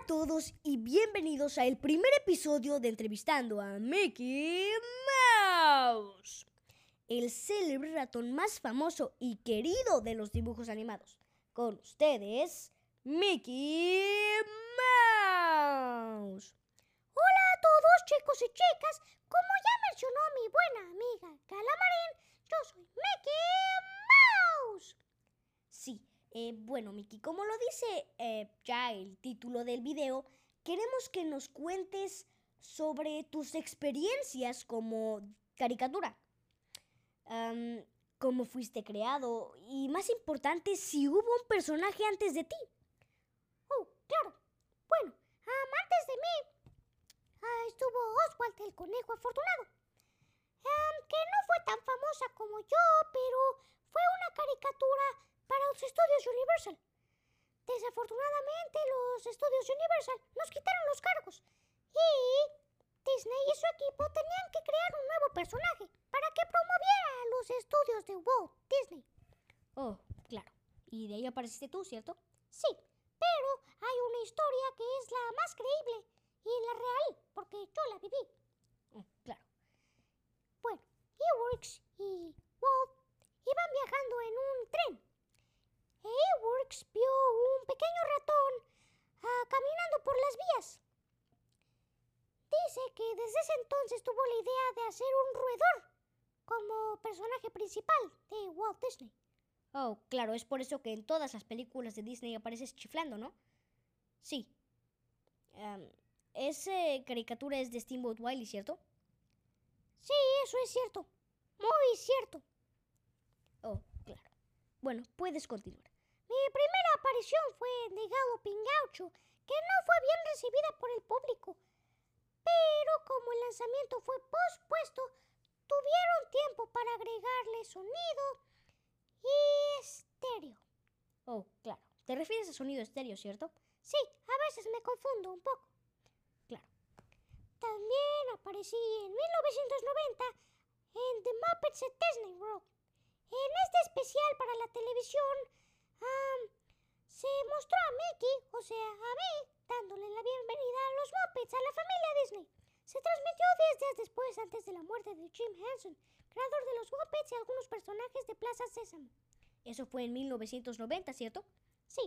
a todos y bienvenidos al primer episodio de Entrevistando a Mickey Mouse, el célebre ratón más famoso y querido de los dibujos animados. Con ustedes, Mickey Mouse. Hola a todos chicos y chicas, como ya mencionó mi buena amiga Calamarín, yo soy Mickey Mouse. Sí, eh, bueno Mickey, como lo dice eh, ya el título del video, queremos que nos cuentes sobre tus experiencias como caricatura. Cómo fuiste creado y más importante, si hubo un personaje antes de ti. Oh, claro. Bueno, antes de mí ah, estuvo Oswald el conejo afortunado, que no fue tan famosa como yo, pero fue una caricatura para los estudios Universal. Desafortunadamente, los estudios Universal nos quitaron los cargos y Disney y su equipo tenían que crear un nuevo personaje para que promoviera los estudios de Walt Disney. Oh, claro. Y de ahí apareciste tú, ¿cierto? Sí, pero hay una historia que es la más creíble y la real, porque yo la viví. Oh, claro. Bueno, Eworks y Walt iban viajando en un tren. E Eworks vio un pequeño ratón ah, caminando por las vías. Dice que desde ese entonces tuvo la idea de hacer un roedor como personaje principal de Walt Disney. Oh, claro, es por eso que en todas las películas de Disney apareces chiflando, ¿no? Sí. Am, esa caricatura es de Steamboat Wiley, ¿cierto? Sí, eso es cierto. Muy cierto. Oh, claro. Bueno, puedes continuar. Mi primera aparición fue en The Galloping Gaucho, que no fue bien recibida por el público. Como el lanzamiento fue pospuesto, tuvieron tiempo para agregarle sonido y estéreo. Oh, claro. Te refieres a sonido estéreo, ¿cierto? Sí, a veces me confundo un poco. Claro. También aparecí en 1990 en The Muppets at Disney World. En este especial para la televisión, am, se mostró a Mickey, o sea, a mí, dándole la bienvenida a los Muppets, a la familia Disney. Se transmitió 10 días después, antes de la muerte de Jim Henson, creador de los Muppets y algunos personajes de Plaza Sésamo. Eso fue en 1990, ¿cierto? Sí.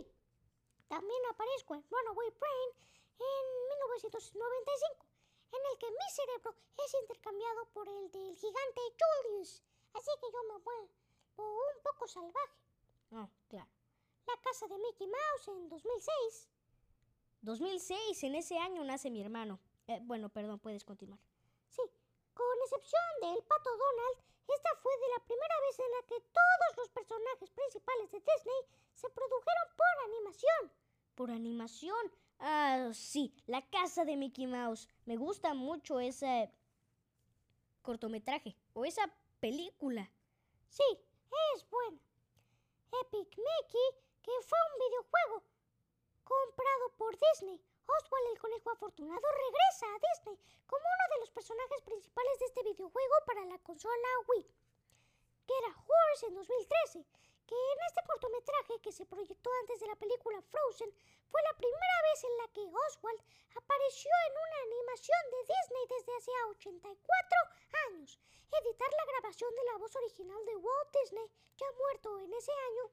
También aparezco en Runaway Brain en 1995, en el que mi cerebro es intercambiado por el del gigante Julius. Así que yo me vuelvo un poco salvaje. Oh, claro. La casa de Mickey Mouse en 2006. 2006, en ese año nace mi hermano. Eh, bueno, perdón, puedes continuar. Sí, con excepción del pato Donald, esta fue de la primera vez en la que todos los personajes principales de Disney se produjeron por animación. Por animación. Ah, sí, la casa de Mickey Mouse. Me gusta mucho ese cortometraje o esa película. Sí, es buena. Epic Mickey, que fue un videojuego comprado por Disney. Oswald el conejo afortunado regresa a Disney como uno de los personajes principales de este videojuego para la consola Wii. Get a Horse en 2013, que en este cortometraje que se proyectó antes de la película Frozen fue la primera vez en la que Oswald apareció en una animación de Disney desde hace 84 años. Editar la grabación de la voz original de Walt Disney, ya muerto en ese año,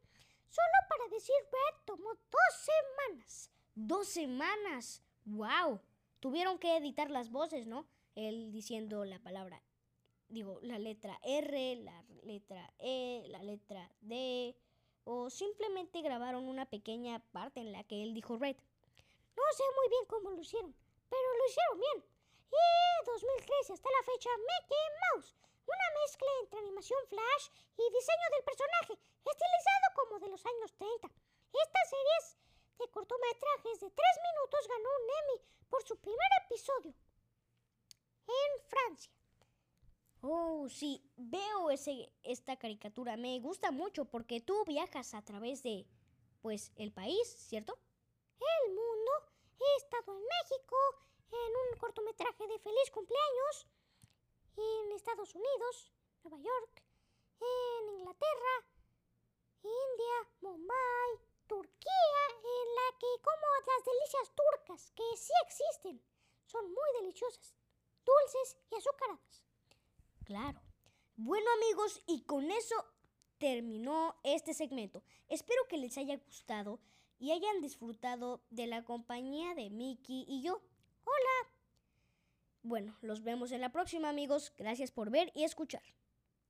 solo para decir Red tomó dos semanas. ¡Dos semanas! ¡Wow! Tuvieron que editar las voces, ¿no? Él diciendo la palabra, digo, la letra R, la letra E, la letra D, o simplemente grabaron una pequeña parte en la que él dijo Red. No sé muy bien cómo lo hicieron, pero lo hicieron bien. Y 2013 hasta la fecha Mickey Mouse, una mezcla entre animación flash y diseño del personaje, estilizado como de los años 30. Esta serie de cortometrajes de 3 minutos ganó un Emmy por su primer episodio en Francia. Oh, sí, veo ese, esta caricatura. Me gusta mucho porque tú viajas a través de, pues, el país, ¿cierto? El mundo. He estado en México, en un cortometraje de feliz cumpleaños, en Estados Unidos, Nueva York, en Inglaterra, India, Mumbai, Turquía que como las delicias turcas, que sí existen. Son muy deliciosas, dulces y azucaradas. Claro. Bueno amigos, y con eso terminó este segmento. Espero que les haya gustado y hayan disfrutado de la compañía de Mickey y yo. Hola. Bueno, los vemos en la próxima amigos. Gracias por ver y escuchar.